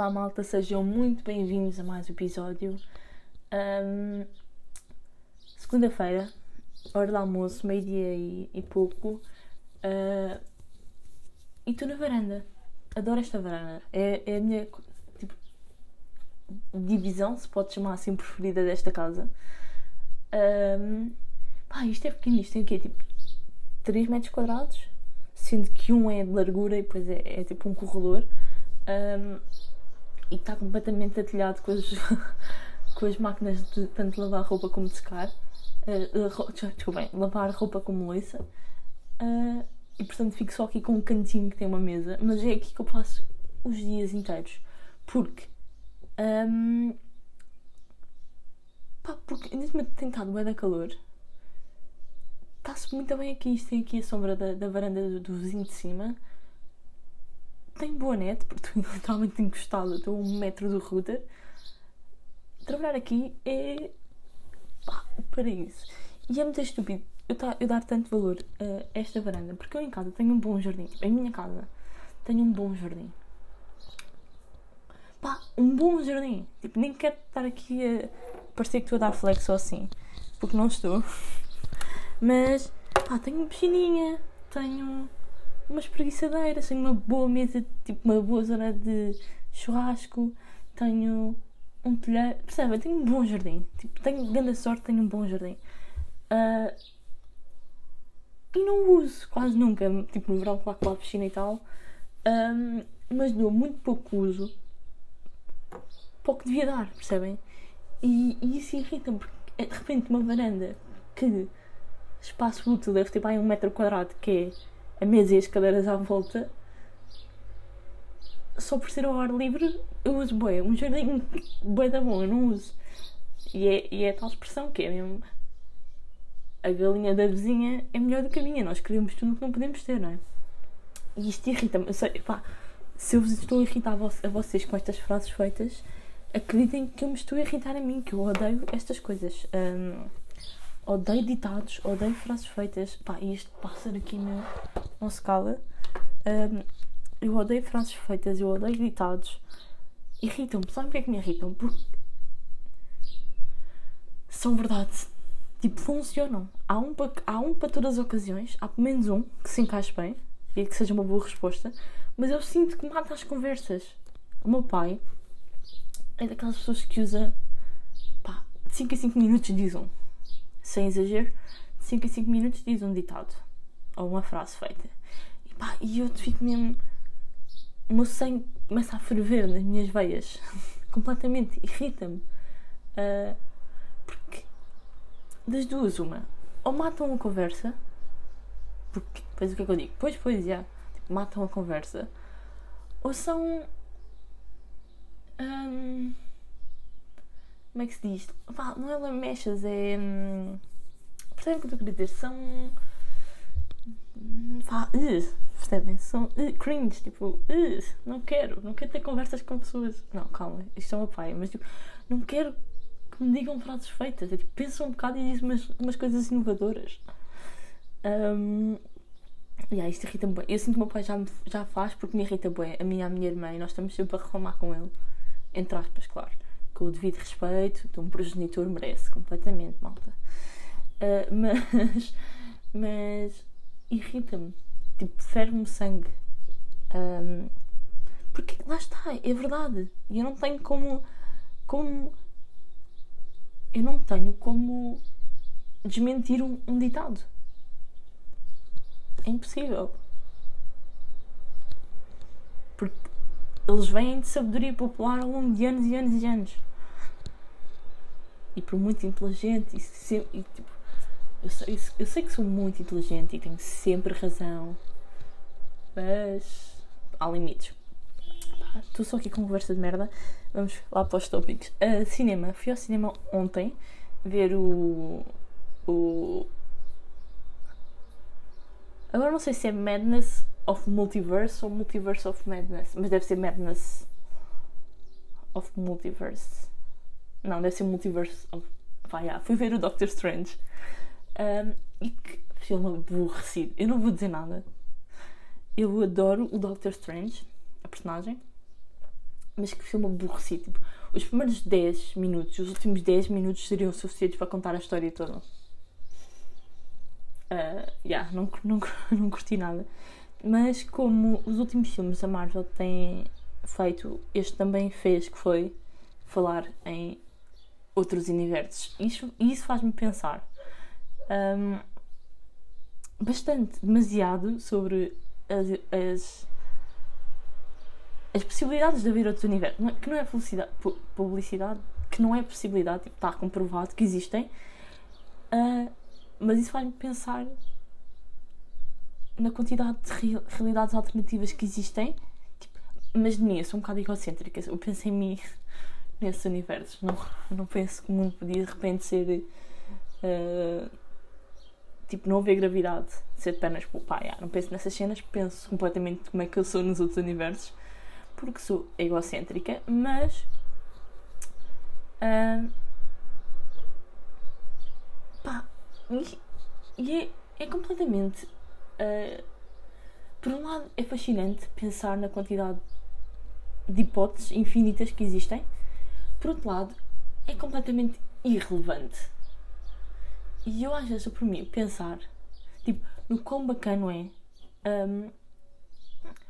Olá malta, sejam muito bem-vindos a mais um episódio. Um, Segunda-feira, hora do almoço, meio-dia e, e, pouco. Uh, e estou na varanda. Adoro esta varanda. É, é a minha tipo, divisão, se pode chamar assim, preferida desta casa. Um, pá, isto é pequeno, isto tem o quê? Tipo 3 metros quadrados, sendo que um é de largura e depois é, é tipo um corredor. Um, e está completamente atilhado com as, com as máquinas de tanto lavar roupa como secar. Uh, desculpem, lavar roupa como louça. Uh, e portanto fico só aqui com um cantinho que tem uma mesa. Mas é aqui que eu passo os dias inteiros. Porque. Um, pá, porque neste momento tem estado bem da calor. Está-se muito bem aqui. Isto tem aqui a sombra da, da varanda do, do vizinho de cima tem boa net, porque estou literalmente encostado, estou a um metro do router. Trabalhar aqui é. pá, paraíso. E é muito estúpido eu, tá, eu dar tanto valor a esta varanda, porque eu em casa tenho um bom jardim. Tipo, em minha casa tenho um bom jardim. Pá, um bom jardim. Tipo, nem quero estar aqui a parecer que estou a dar flex ou assim, porque não estou. Mas, pá, tenho piscininha, tenho uma espreguiçadeira, tenho uma boa mesa, tipo uma boa zona de churrasco, tenho um telhado, percebe? Tenho um bom jardim, tipo, tenho grande sorte, tenho um bom jardim. Uh, e não uso quase nunca, tipo no verão, claro que a piscina e tal, um, mas dou muito pouco uso pouco devia dar, percebem? E, e isso irrita-me porque de repente uma varanda que espaço útil deve ter bem um metro quadrado que é a mesa e as cadeiras à volta, só por ser ao ar livre, eu uso bem. Um jardim bem da bom, eu não uso. E é, e é tal expressão que é mesmo. A galinha da vizinha é melhor do que a minha. Nós queremos tudo o que não podemos ter, não é? E isto irrita-me. Se eu vos estou a irritar a vocês com estas frases feitas, acreditem que eu me estou a irritar a mim, que eu odeio estas coisas. Um, odeio ditados, odeio frases feitas. Pá, e este pássaro aqui não, não se cala. Um, eu odeio frases feitas, eu odeio ditados. Irritam-me. Sabem porque é que me irritam? Porque são verdade. Tipo, funcionam. Há um, para, há um para todas as ocasiões, há pelo menos um que se encaixe bem e que seja uma boa resposta, mas eu sinto que mata as conversas. O meu pai é daquelas pessoas que usa pá, de 5 a 5 minutos diz um sem exagero, de 5 em 5 minutos diz um ditado ou uma frase feita. E pá, e eu fico mesmo. O meu sangue começa a ferver nas minhas veias, completamente, irrita-me. Uh, porque das duas, uma, ou matam a conversa, porque depois o que é que eu digo? Pois, pois, já, tipo, matam a conversa, ou são. Um, como é que se diz? Não é lamechas, é. Hum, percebem o que eu estou a querer dizer? São. Pá, uh, percebem? São cringe, tipo, não quero, não quero ter conversas com pessoas. Não, calma, isto é o meu pai, mas tipo, não quero que me digam frases feitas. É, tipo, pensa um bocado e diz umas, umas coisas inovadoras. Um, e yeah, isto irrita-me bem. Eu sinto que o meu pai já, já faz porque me irrita bem. A minha, a minha irmã, e nós estamos sempre a reclamar com ele. Entre aspas, claro com o devido respeito, então um progenitor merece completamente, malta. Uh, mas, mas irrita-me, tipo, ferve-me sangue. Um, porque lá está, é verdade. E eu não tenho como. como eu não tenho como desmentir um, um ditado. É impossível. Porque eles vêm de sabedoria popular ao longo de anos e anos e anos e por muito inteligente e, sempre, e tipo, eu sei, eu sei que sou muito inteligente e tenho sempre razão, mas há limites. Estou só aqui com conversa de merda. Vamos lá para os tópicos. Uh, cinema. Fui ao cinema ontem ver o. o. Agora não sei se é Madness of Multiverse ou Multiverse of Madness, mas deve ser Madness of Multiverse. Não, deve ser Multiverse of. Pá, yeah, fui ver o Doctor Strange. Um, e que filme aborrecido. Eu não vou dizer nada. Eu adoro o Doctor Strange, a personagem. mas que filme aborrecido. Tipo, os primeiros 10 minutos, os últimos 10 minutos seriam suficientes para contar a história toda. Uh, yeah, não, não, não curti nada. Mas como os últimos filmes da Marvel têm feito, este também fez, que foi falar em outros universos. Isso, isso faz-me pensar um, bastante, demasiado sobre as, as, as possibilidades de haver outros universos. Que não é publicidade, publicidade que não é possibilidade, tipo, está comprovado que existem. Uh, mas isso faz-me pensar na quantidade de realidades alternativas que existem. Tipo, mas de mim, eu sou um bocado egocêntrica. Eu penso em mim nesses universos. Não, não penso que o mundo podia de repente ser. Uh, tipo, não haver gravidade, ser de pernas para o pai. não penso nessas cenas, penso completamente como é que eu sou nos outros universos, porque sou egocêntrica, mas. Uh, pá, e, e é, é, completamente. Uh, por um lado, é fascinante pensar na quantidade de hipóteses infinitas que existem. Por outro lado, é completamente irrelevante. E eu às vezes, por mim, pensar tipo, no quão bacana é um,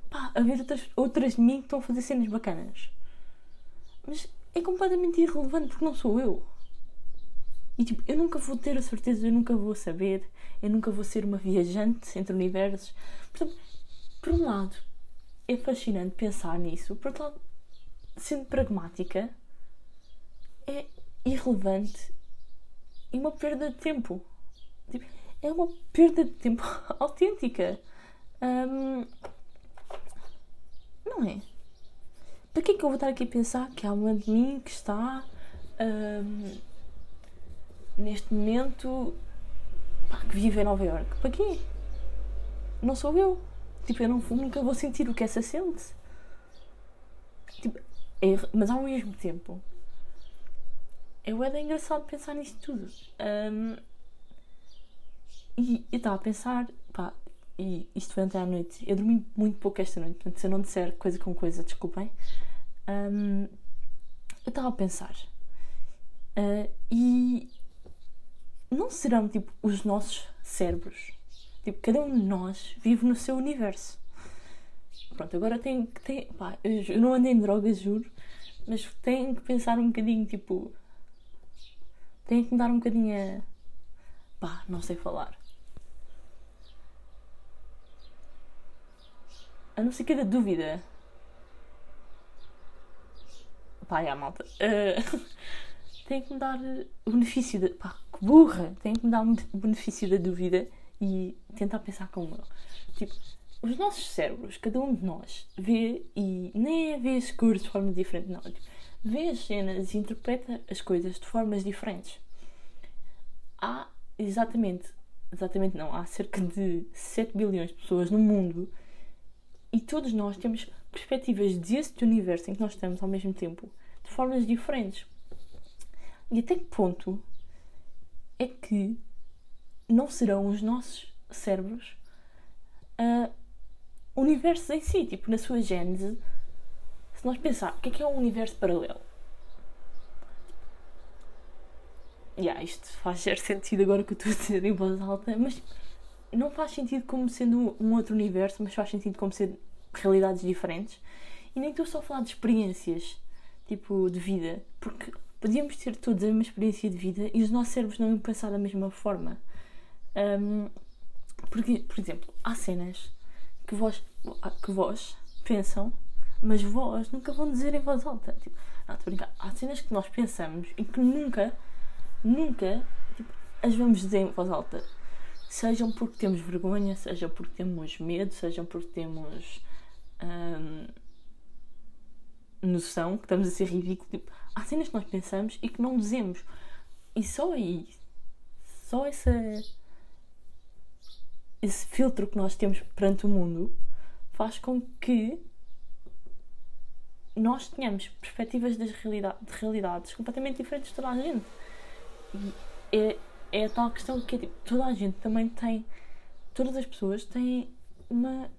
pá, haver outras, outras de mim que estão a fazer cenas bacanas. Mas é completamente irrelevante porque não sou eu. E tipo, eu nunca vou ter a certeza, eu nunca vou saber, eu nunca vou ser uma viajante entre universos. Portanto, por um lado, é fascinante pensar nisso, por outro lado, sendo pragmática, é irrelevante e uma perda de tempo. Tipo, é uma perda de tempo autêntica. Um, não é? Para que é que eu vou estar aqui a pensar que há uma de mim que está um, neste momento pá, que vive em Nova York? Para quê? Não sou eu. Tipo, eu não, nunca vou sentir o que essa sente. Tipo, é, mas ao mesmo tempo é bem engraçado pensar nisto tudo. Um, e eu estava a pensar, pá, e isto foi ontem à noite. Eu dormi muito pouco esta noite, portanto, se eu não disser coisa com coisa, desculpem. Um, eu estava a pensar. Uh, e não serão tipo os nossos cérebros. Tipo, cada um de nós vive no seu universo. Pronto, agora tenho que. Eu não andei em drogas, juro, mas tenho que pensar um bocadinho, tipo, tenho que me dar um bocadinho a. pá, não sei falar. A não ser que da dúvida. Pá, é a malta. Uh, que me dar o benefício da. pá, que burra! Tenho que me dar o benefício da dúvida e tentar pensar como eu. Tipo, os nossos cérebros, cada um de nós, vê e nem é vê as cores de forma diferente, não. Tipo, vê as cenas e interpreta as coisas de formas diferentes. Há exatamente, exatamente não, há cerca de 7 bilhões de pessoas no mundo e todos nós temos perspectivas deste universo em que nós estamos ao mesmo tempo, de formas diferentes. E até que ponto é que não serão os nossos cérebros uh, universos em si, tipo na sua gênese, se nós pensar o que é que é um universo paralelo? Yeah, isto faz certo sentido agora que eu estou a dizer em voz alta, mas não faz sentido como sendo um outro universo, mas faz sentido como sendo realidades diferentes. E nem estou só a falar de experiências, tipo, de vida, porque podíamos ter todos a mesma experiência de vida e os nossos cérebros não iam pensar da mesma forma. Um, porque, por exemplo, há cenas que vós, que vós pensam mas vós nunca vão dizer em voz alta. Tipo, não, estou a brincar. Há cenas que nós pensamos e que nunca, nunca tipo, as vamos dizer em voz alta. Sejam porque temos vergonha, seja porque temos medo, sejam porque temos hum, noção que estamos a ser ridículos. Tipo, há cenas que nós pensamos e que não dizemos. E só aí, só essa, esse filtro que nós temos perante o mundo faz com que nós tenhamos perspectivas das de realidades completamente diferentes de toda a gente. E é, é a tal questão que é tipo, toda a gente também tem, todas as pessoas têm uma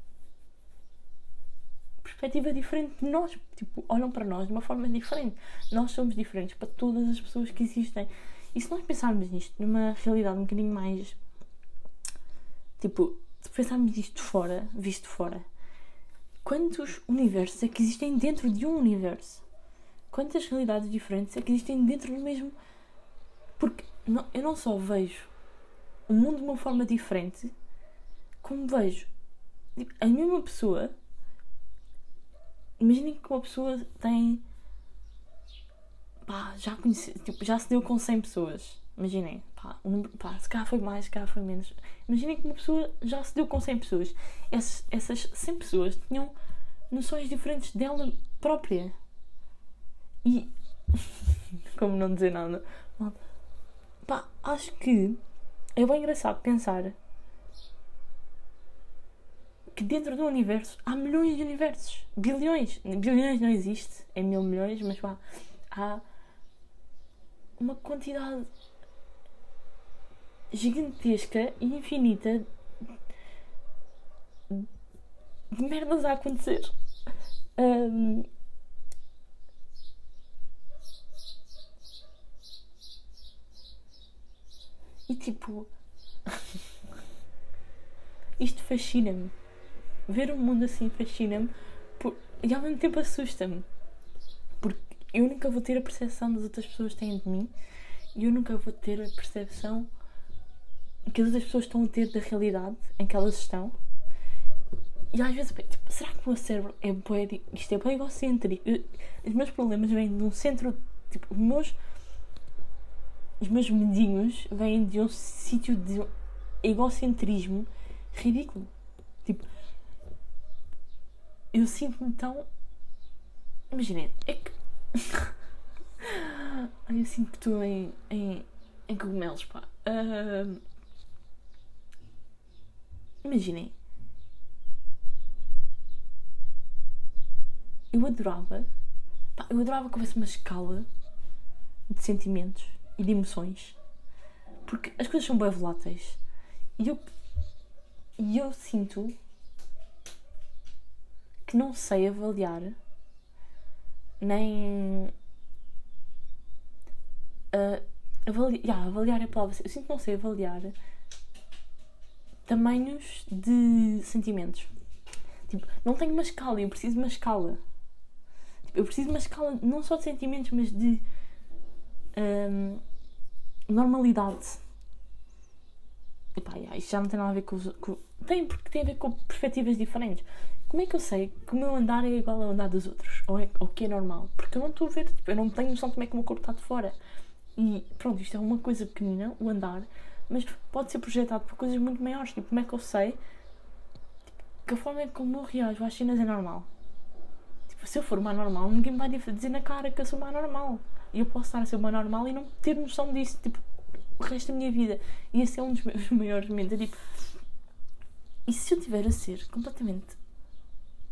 perspectiva diferente de nós. Tipo, olham para nós de uma forma diferente. Nós somos diferentes para todas as pessoas que existem. E se nós pensarmos nisto numa realidade um bocadinho mais. Tipo, se pensarmos isto fora, visto fora, quantos universos é que existem dentro de um universo? Quantas realidades diferentes é que existem dentro do mesmo. Porque não, eu não só vejo o mundo de uma forma diferente, como vejo tipo, a mesma pessoa. Imaginem que uma pessoa tem. Pá, já conheci, tipo, já se deu com 100 pessoas. Imaginem, pá, um, pá, se cá foi mais, se cá foi menos. Imaginem que uma pessoa já se deu com 100 pessoas. Essas, essas 100 pessoas tinham noções diferentes dela própria. E. Como não dizer nada? Pá, acho que é bem engraçado pensar que dentro do universo há milhões de universos. Bilhões. Bilhões não existe, é mil milhões, mas pá, há uma quantidade gigantesca e infinita de merdas a acontecer. Um, e tipo. Isto fascina-me. Ver o um mundo assim fascina-me por... e ao mesmo tempo assusta-me. Porque eu nunca vou ter a percepção das outras pessoas têm de mim e eu nunca vou ter a percepção que as outras pessoas estão a ter da realidade em que elas estão. E às vezes, tipo, será que o meu cérebro é bem, isto é bem egocêntrico? Eu, os meus problemas vêm de um centro, tipo, os meus, os meus medinhos vêm de um sítio de egocentrismo ridículo. Tipo, eu sinto-me tão. Imaginem, é que. Eu sinto que estou em, em, em cogumelos, pá. Uh... Imaginem. Eu adorava. Pá, eu adorava que houvesse uma escala de sentimentos e de emoções. Porque as coisas são bem voláteis. E eu. E eu sinto que não sei avaliar nem uh, avali yeah, avaliar é a palavra eu sinto que não sei avaliar tamanhos de sentimentos tipo, não tenho uma escala eu preciso de uma escala tipo, eu preciso de uma escala não só de sentimentos mas de um, normalidade Epá, yeah, isto já não tem nada a ver com, com tem porque tem a ver com perspectivas diferentes como é que eu sei que o meu andar é igual ao andar dos outros? Ou, é, ou que é normal? Porque eu não estou a ver, tipo, eu não tenho noção de como é que o meu corpo está de fora. E pronto, isto é uma coisa pequenina, o andar, mas pode ser projetado por coisas muito maiores. Tipo, como é que eu sei tipo, que a forma como eu reajo às cenas é normal? Tipo, se eu for uma normal, ninguém vai dizer na cara que eu sou uma normal. E eu posso estar a ser uma normal e não ter noção disso, tipo, o resto da minha vida. E esse é um dos meus maiores medos. É tipo, e se eu tiver a ser completamente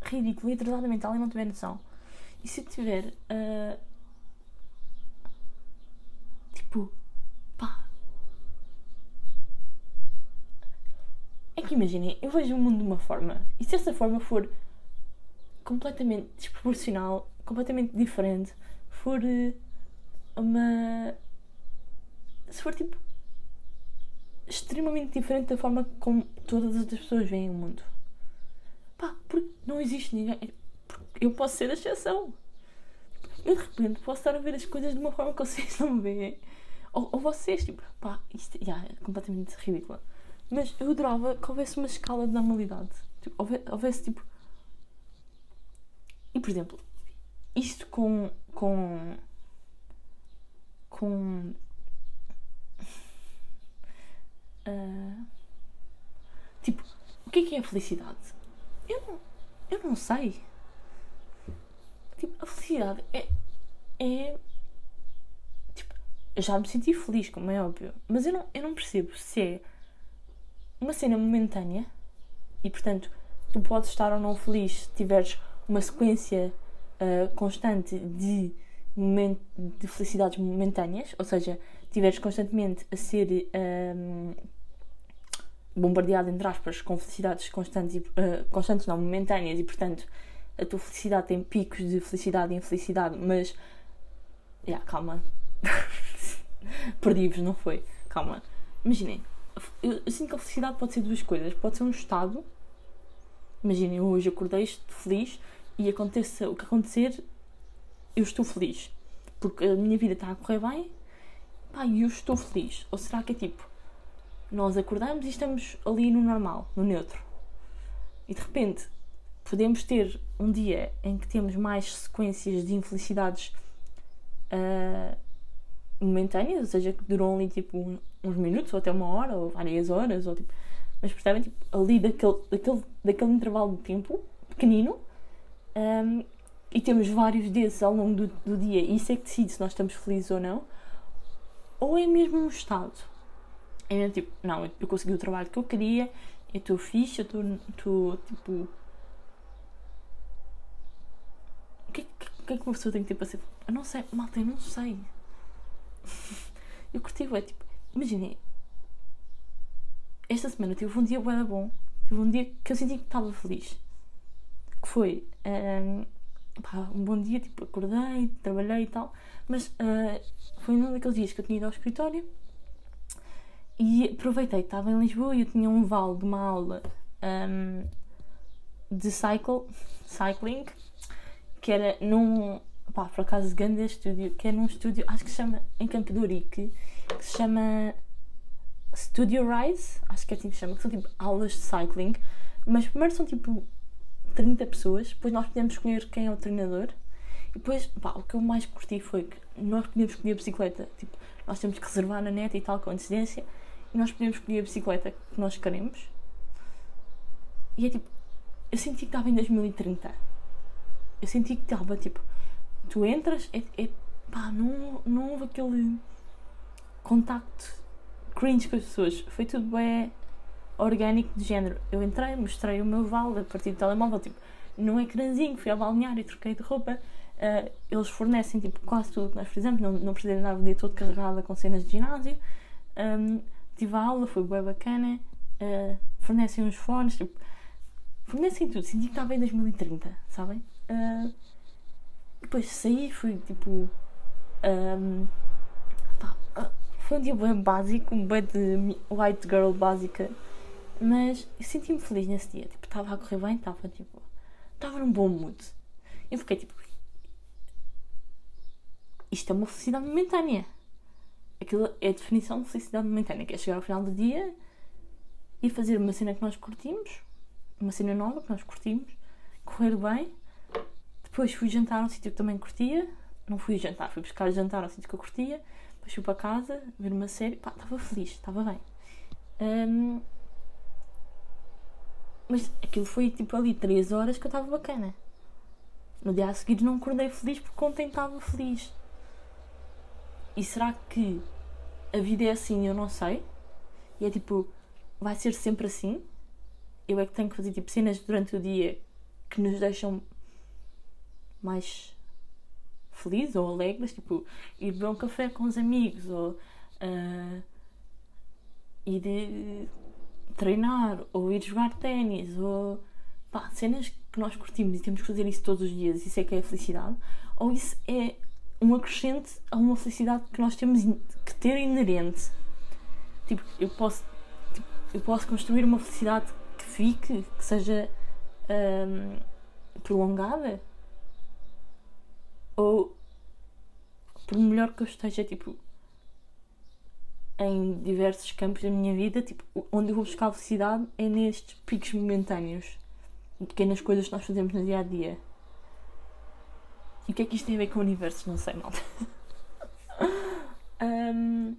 ridículo e atrasada mental e não tiver noção. E se tiver. Uh, tipo. pá. É que imaginem, eu vejo o mundo de uma forma. E se essa forma for completamente desproporcional, completamente diferente, for uh, uma. se for tipo. extremamente diferente da forma como todas as outras pessoas veem o mundo Pá, porque não existe ninguém. Eu posso ser a exceção. Eu de repente posso estar a ver as coisas de uma forma que vocês não veem. Ou, ou vocês, tipo, pá, isto yeah, é completamente ridículo. Mas eu adorava que houvesse uma escala de normalidade. Tipo, houvesse, tipo. E por exemplo, isto com. com. com. Uh, tipo, o que é que é a felicidade? Eu não, eu não sei. Tipo, a felicidade é. é tipo, eu já me senti feliz, como é óbvio. Mas eu não, eu não percebo se é uma cena momentânea e, portanto, tu podes estar ou não feliz se tiveres uma sequência uh, constante de, de felicidades momentâneas, ou seja, estiveres constantemente a ser. Um, bombardeado, entre aspas, com felicidades constantes, e, uh, constantes não, momentâneas e, portanto, a tua felicidade tem picos de felicidade e infelicidade, mas. Yeah, calma. Perdi-vos, não foi? Calma. Imaginem, eu, eu, sinto que a felicidade pode ser duas coisas. Pode ser um estado. Imaginem, hoje acordei feliz e aconteça o que acontecer, eu estou feliz. Porque a minha vida está a correr bem pá, eu estou feliz. Ou será que é tipo, nós acordamos e estamos ali no normal, no neutro. E de repente podemos ter um dia em que temos mais sequências de infelicidades uh, momentâneas, ou seja, que duram ali tipo uns minutos, ou até uma hora, ou várias horas, ou tipo. Mas percebem, tipo, ali daquele, daquele, daquele intervalo de tempo pequenino, um, e temos vários desses ao longo do, do dia, e isso é que decide se nós estamos felizes ou não, ou é mesmo um estado. É mesmo tipo, não, eu consegui o trabalho que eu queria, eu estou fixe, eu estou tipo. O que, que, que é que uma pessoa tem que ter para ser. Eu não sei, malta, eu não sei. eu curti, é tipo, imaginem, esta semana tive um dia bom, tive um dia que eu senti que estava feliz. Que foi um, pá, um bom dia, tipo, acordei, trabalhei e tal, mas uh, foi um daqueles dias que eu tinha ido ao escritório e aproveitei estava em Lisboa e eu tinha um vale de uma aula um, de cycle, cycling, que era num, pá, por acaso, grande estúdio, que é num estúdio, acho que se chama, em Campo Urique, que se chama Studio Rise, acho que é assim que se chama, que são tipo aulas de cycling, mas primeiro são tipo 30 pessoas, depois nós podemos escolher quem é o treinador, e depois, pá, o que eu mais curti foi que nós podemos escolher a bicicleta, tipo, nós temos que reservar na net e tal, com antecedência, e nós podemos escolher a bicicleta que nós queremos. E é tipo, eu senti que estava em 2030. Eu senti que estava tipo, tu entras, é, é pá, não, não houve aquele contacto cringe com as pessoas. Foi tudo bem orgânico de género. Eu entrei, mostrei o meu vale a partir do telemóvel, tipo, num ecrãzinho, fui ao balneário troquei de roupa. Uh, eles fornecem tipo, quase tudo que nós fizemos, não, não precisei andar o dia todo carregada com cenas de ginásio. Um, tive a aula, foi bem bacana. Uh, fornecem uns fones, tipo, fornecem tudo. Senti que estava em 2030, sabem? Uh, depois saí, fui tipo. Um, pá, uh, foi um dia bem básico, bem de white girl básica, mas senti-me feliz nesse dia. Tipo, estava a correr bem, estava tipo. Estava num bom mood. Eu fiquei tipo. Isto é uma felicidade momentânea aquilo é a definição de felicidade momentânea, que é chegar ao final do dia e fazer uma cena que nós curtimos, uma cena nova que nós curtimos, correr bem. Depois fui jantar a um sítio que também curtia. Não fui jantar, fui buscar jantar ao sítio que eu curtia. Depois fui para casa, ver uma série. Pá, estava feliz, estava bem. Um, mas aquilo foi tipo ali 3 horas que eu estava bacana. No dia a seguir não acordei feliz porque ontem estava feliz. E será que a vida é assim? Eu não sei. E é tipo, vai ser sempre assim? Eu é que tenho que fazer tipo cenas durante o dia que nos deixam mais felizes ou alegres, tipo ir beber um café com os amigos ou uh, ir de treinar ou ir jogar ténis ou pá, cenas que nós curtimos e temos que fazer isso todos os dias, isso é que é a felicidade, ou isso é um acrescente a uma felicidade que nós temos que ter inerente. Tipo, eu posso, tipo, eu posso construir uma felicidade que fique, que seja hum, prolongada. Ou, por melhor que eu esteja, tipo, em diversos campos da minha vida, tipo, onde eu vou buscar felicidade é nestes picos momentâneos, pequenas coisas que nós fazemos no dia a dia. E o que é que isto tem a ver com o universo? Não sei, malta. um,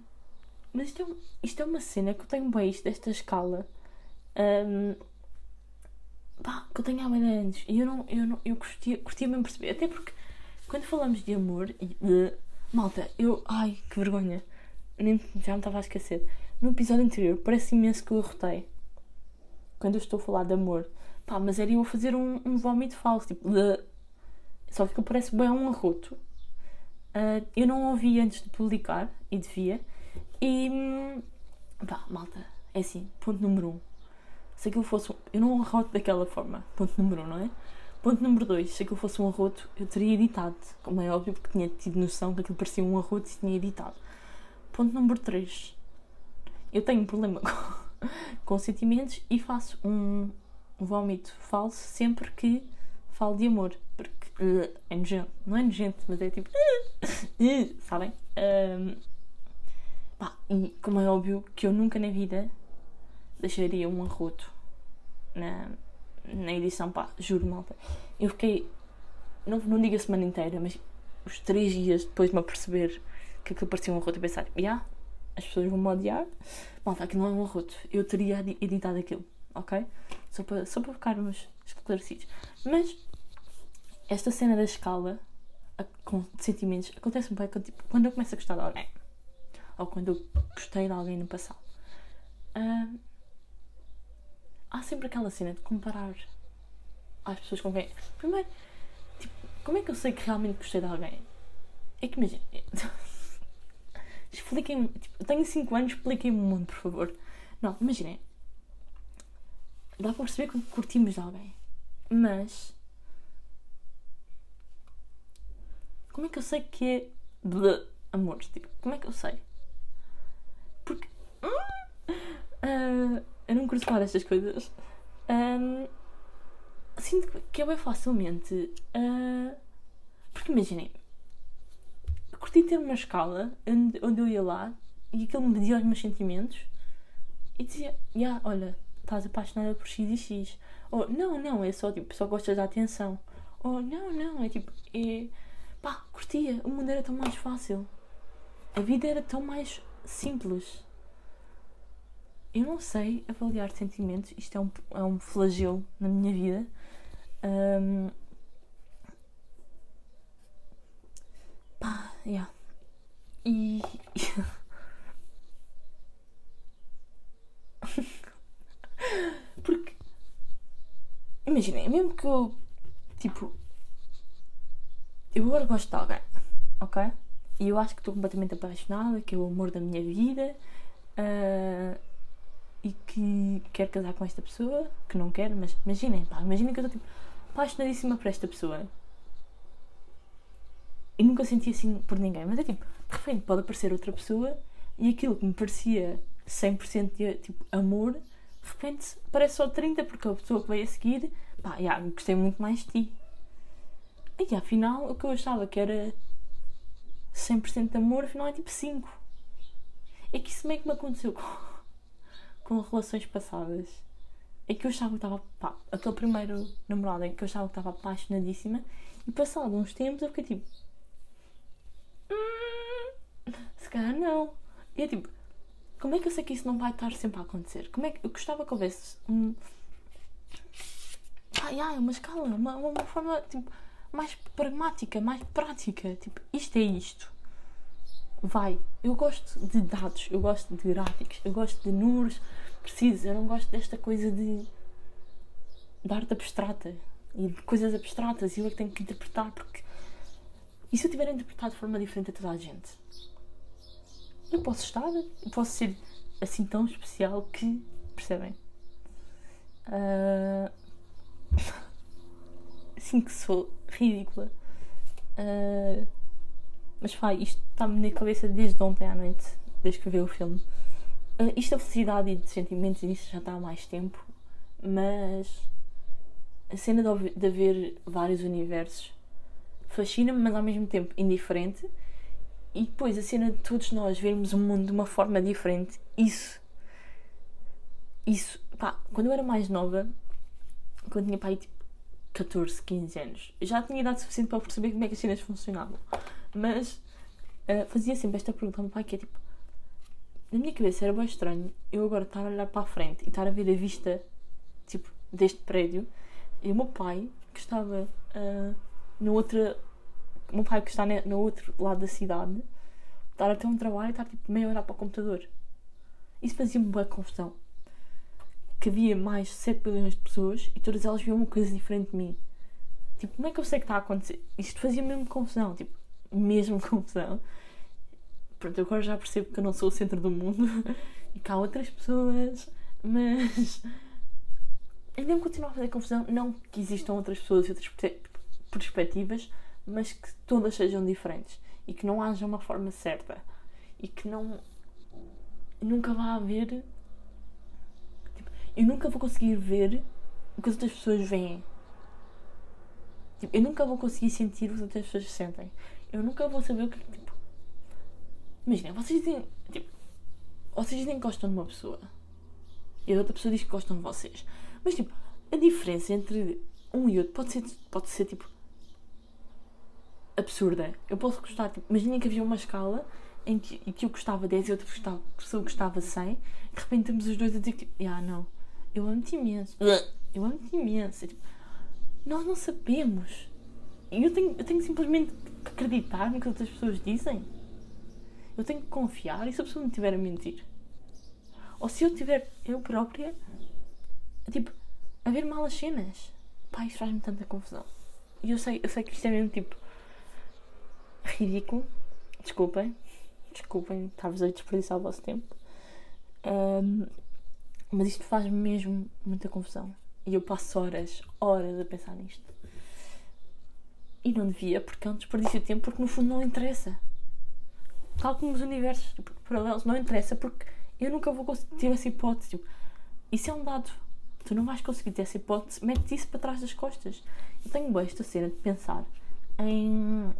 mas isto é, isto é uma cena que eu tenho bem isto desta escala. Um, pá, que eu tenho há bem anos. E eu não, eu não, eu curtia, curtia mesmo perceber. Até porque quando falamos de amor, de, malta, eu. Ai, que vergonha. Nem, já me estava a esquecer. No episódio anterior, parece imenso que eu rotei. Quando eu estou a falar de amor. Pá, mas era eu a fazer um, um vómito falso. Tipo, de, só que parece bem um arroto. Uh, eu não ouvi antes de publicar e devia. E pá, malta, é assim, ponto número um. Se aquilo fosse. Eu não arroto daquela forma, ponto número um, não é? Ponto número 2. Se aquilo fosse um arroto, eu teria editado. Como é óbvio, porque tinha tido noção que aquilo parecia um arroto e tinha editado. Ponto número 3. Eu tenho um problema com, com sentimentos e faço um, um vómito falso sempre que falo de amor. Porque uh, é nojento. Não é nojento, mas é tipo. Uh, sabem? Um, pá, e como é óbvio que eu nunca na vida deixaria um arroto na, na edição, pá, juro, malta. Eu fiquei, não, não digo a semana inteira, mas os três dias depois de me aperceber que aquilo parecia um arroto, eu pensar, yeah, as pessoas vão me odiar, malta, aquilo não é um arroto, eu teria editado aquilo, ok? Só para, só para ficarmos esclarecidos. Mas, esta cena da escala com sentimentos acontece um pouco tipo, quando eu começo a gostar de alguém ou quando eu gostei de alguém no passado. Uh, há sempre aquela cena de comparar às pessoas com quem. Primeiro, tipo, como é que eu sei que realmente gostei de alguém? É que imagina. Expliquem-me. Tipo, tenho 5 anos, expliquem-me um mundo, por favor. Não, imaginem. Dá para perceber que curtimos de alguém. Mas. Como é que eu sei que é. de amor? Tipo, como é que eu sei? Porque. Uh, eu não curto falar estas coisas. Um, sinto que é bem facilmente. Uh, porque imaginem, curti ter uma escala onde, onde eu ia lá e aquilo me media os meus sentimentos e dizia: yeah, olha, estás apaixonada por X e X. Ou não, não, é só tipo, só gostas da atenção. Ou não, não, é tipo, é. pá, curtia, o mundo era tão mais fácil. A vida era tão mais simples. Eu não sei avaliar sentimentos, isto é um, é um flagelo na minha vida. Um, pá, yeah. E. Porque. Imaginem, mesmo que eu. Tipo. Eu agora gosto de alguém, ok? E eu acho que estou completamente apaixonada, que é o amor da minha vida. Uh, e que quer casar com esta pessoa, que não quer, mas imaginem, pá, imaginem que eu estou tipo apaixonadíssima por esta pessoa. E nunca senti assim por ninguém, mas é tipo, de repente pode aparecer outra pessoa e aquilo que me parecia 100% de tipo, amor, de repente parece só 30% porque a pessoa que veio a seguir, pá, já, gostei muito mais de ti. E afinal, o que eu achava que era 100% de amor, afinal é tipo 5%. É que isso meio que me aconteceu com com relações passadas é que eu achava que estava. Pá, aquele primeiro namorado em que eu achava que estava apaixonadíssima e passado uns tempos eu fiquei tipo. Hum, se calhar não. E é tipo. Como é que eu sei que isso não vai estar sempre a acontecer? Como é que eu gostava que houvesse um. Ai, ai, uma escala, uma, uma forma tipo, mais pragmática, mais prática. Tipo, isto é isto vai. Eu gosto de dados, eu gosto de gráficos, eu gosto de números precisos, eu não gosto desta coisa de, de arte abstrata e de coisas abstratas e eu é que tenho que interpretar porque. E se eu tiver interpretado de forma diferente a toda a gente? Eu posso estar, eu posso ser assim tão especial que. Percebem? Uh... assim que sou ridícula. Uh... Mas pá, isto está-me na cabeça desde ontem à noite, desde que vi o filme. Uh, isto da felicidade e de sentimentos, isso já está há mais tempo, mas a cena de, de haver vários universos fascina-me, mas ao mesmo tempo indiferente. E depois a cena de todos nós vermos o mundo de uma forma diferente, isso. Isso. Pá, quando eu era mais nova, quando tinha pai tipo 14, 15 anos, já tinha idade suficiente para perceber como é que as cenas funcionavam. Mas uh, fazia sempre esta pergunta ao meu pai que é tipo. Na minha cabeça era bem estranho eu agora estar a olhar para a frente e estar a ver a vista tipo, deste prédio e o meu pai que estava uh, no outro. O meu pai que está no outro lado da cidade estar a ter um trabalho e estar tipo, meio a olhar para o computador. Isso fazia-me boa confusão. Que havia mais 7 bilhões de pessoas e todas elas viam uma coisa diferente de mim. Tipo, como é que eu sei que está a acontecer? Isto fazia mesmo confusão. Tipo, mesmo confusão. Pronto, eu agora já percebo que eu não sou o centro do mundo e que há outras pessoas, mas ainda me continua a fazer confusão. Não que existam outras pessoas e outras perspectivas, mas que todas sejam diferentes e que não haja uma forma certa e que não. Nunca vá haver. Tipo, eu nunca vou conseguir ver o que as outras pessoas veem. Tipo, eu nunca vou conseguir sentir o que as outras pessoas sentem. Eu nunca vou saber o que. Tipo, imagina, vocês dizem. Tipo, vocês dizem que gostam de uma pessoa e a outra pessoa diz que gostam de vocês. Mas, tipo, a diferença entre um e outro pode ser, pode ser tipo. absurda. Eu posso gostar. Tipo, imaginem que havia uma escala em que, em que eu gostava 10 e outra pessoa, pessoa gostava 100. De repente temos os dois a dizer que, tipo, ah, não, eu amo-te imenso. Eu amo-te imenso. Tipo, nós não sabemos. Eu tenho, eu tenho simplesmente que acreditar no que outras pessoas dizem. Eu tenho que confiar e se a pessoa me estiver a mentir. Ou se eu tiver eu própria, tipo, a ver mal as cenas. Pá, isso faz-me tanta confusão. E eu sei, eu sei que isto é mesmo tipo ridículo. Desculpem. Desculpem estar-vos a desperdiçar o vosso tempo. Um, mas isto faz mesmo muita confusão. E eu passo horas, horas a pensar nisto. E não devia, porque é um desperdício de tempo, porque no fundo não interessa. Tal como os universos tipo, paralelos, não interessa, porque eu nunca vou conseguir ter essa hipótese. Tipo, isso é um dado. Tu não vais conseguir ter essa hipótese, mete isso para trás das costas. Eu tenho bem esta cena de pensar em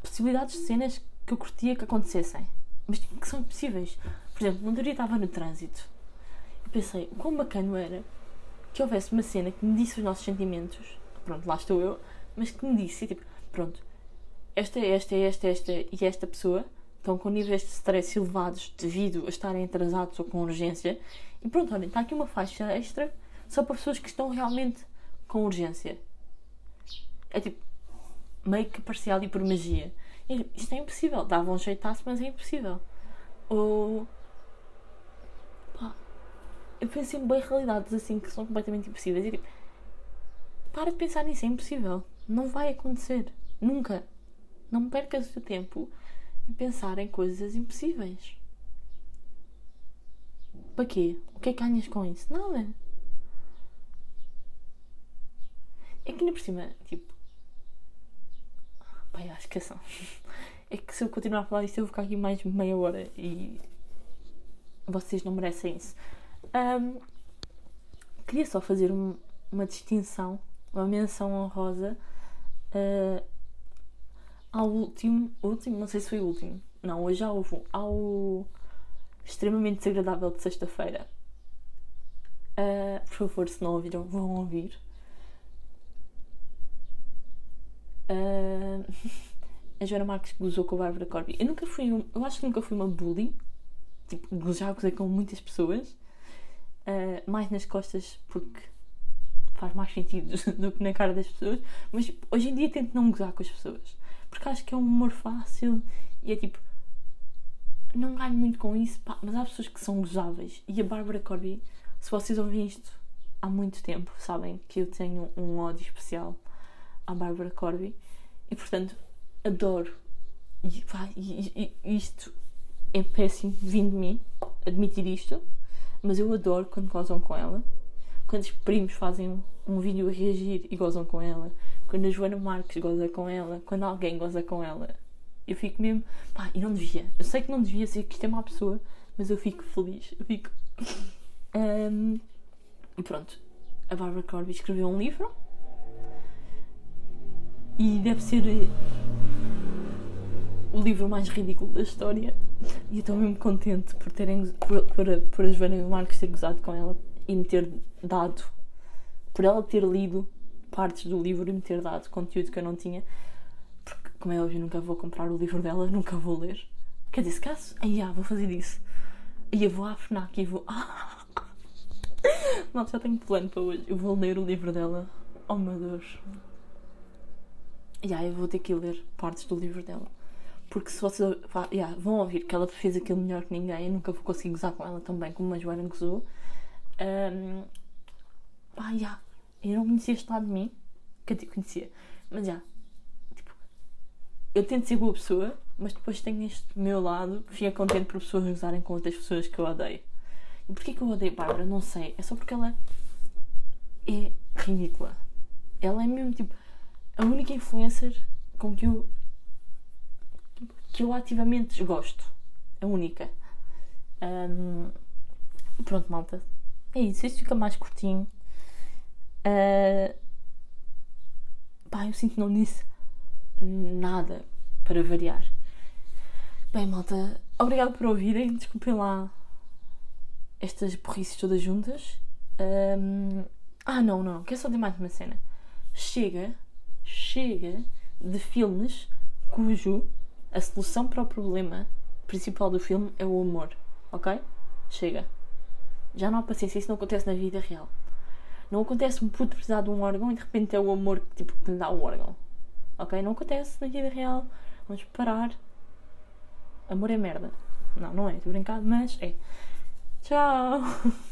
possibilidades de cenas que eu curtia que acontecessem, mas tipo, que são impossíveis. Por exemplo, um dia estava no trânsito e pensei, o quão bacana era que houvesse uma cena que me disse os nossos sentimentos, pronto, lá estou eu, mas que me disse, tipo, pronto, esta, esta, esta, esta e esta pessoa estão com níveis de stress elevados devido a estarem atrasados ou com urgência. E pronto, olha, está aqui uma faixa extra só para pessoas que estão realmente com urgência. É tipo, meio que parcial e por magia. Isto é impossível. Dava um jeitaço, mas é impossível. Ou eu penso em bem realidades assim que são completamente impossíveis. E tipo, para de pensar nisso, é impossível. Não vai acontecer. Nunca. Não percas o seu tempo em pensar em coisas impossíveis. Para quê? O que é que ganhas com isso? Nada. É que ainda por cima, tipo. Pai, acho que é só. É que se eu continuar a falar isto, eu vou ficar aqui mais meia hora e. Vocês não merecem isso. Um, queria só fazer um, uma distinção, uma menção honrosa uh, ao último, último, não sei se foi o último, não, hoje já houve, ao extremamente desagradável de sexta-feira. Uh, por favor, se não ouviram, vão ouvir. Uh, a Joana Marques gozou com a Bárbara Corby. Eu nunca fui, eu acho que nunca fui uma bully. Tipo, já gozei com muitas pessoas uh, mais nas costas porque faz mais sentido do que na cara das pessoas, mas hoje em dia tento não gozar com as pessoas porque acho que é um humor fácil e é tipo não ganho muito com isso, pá, mas há pessoas que são gozáveis e a Bárbara Corby, se vocês ouvem isto há muito tempo, sabem que eu tenho um ódio especial à Bárbara Corby e portanto adoro e, pá, isto é péssimo vindo de mim admitir isto mas eu adoro quando gozam com ela. Quando os primos fazem um vídeo a reagir e gozam com ela. Quando a Joana Marques goza com ela. Quando alguém goza com ela. Eu fico mesmo. Pá, e não devia. Eu sei que não devia ser que isto é má pessoa, mas eu fico feliz. Eu fico. Um, e pronto. A Barbara Corby escreveu um livro. E deve ser o livro mais ridículo da história. E eu estou mesmo contente por terem por, por, por a Joana Marques ter gozado com ela e me ter dado, por ela ter lido partes do livro e me ter dado conteúdo que eu não tinha. Porque, como é óbvio, nunca vou comprar o livro dela, nunca vou ler. Quer dizer, se caso, aí ah, vou fazer isso. E eu vou à FNAC e vou. Mal, já tenho plano para hoje. Eu vou ler o livro dela. Oh meu Deus. E aí eu vou ter que ler partes do livro dela. Porque se vocês yeah, vão ouvir que ela fez aquilo melhor que ninguém, eu nunca vou conseguir gozar com ela tão bem como a Joana gozou. Um, ah, yeah, eu não conhecia este lado de mim. Quer dizer, conhecia. Mas já. Yeah, tipo, eu tento ser boa pessoa, mas depois tenho este meu lado que fica contente por pessoas gozarem com outras pessoas que eu odeio. Porquê que eu odeio Bárbara? Não sei. É só porque ela é ridícula. Ela é mesmo tipo a única influencer com que eu que eu ativamente gosto. A única. Um, pronto, malta. É isso. Isto fica mais curtinho. Uh, pá, eu sinto que não disse nada para variar. Bem, malta, obrigado por ouvirem. Desculpem lá estas burrices todas juntas. Um, ah, não, não, quero só dizer mais uma cena. Chega, chega de filmes cujo a solução para o problema principal do filme é o amor, ok? Chega. Já não há paciência, isso não acontece na vida real. Não acontece um puto precisar de um órgão e de repente é o amor tipo, que lhe dá o órgão. Ok? Não acontece na vida real. Vamos parar. Amor é merda. Não, não é, estou brincando, mas é. Tchau!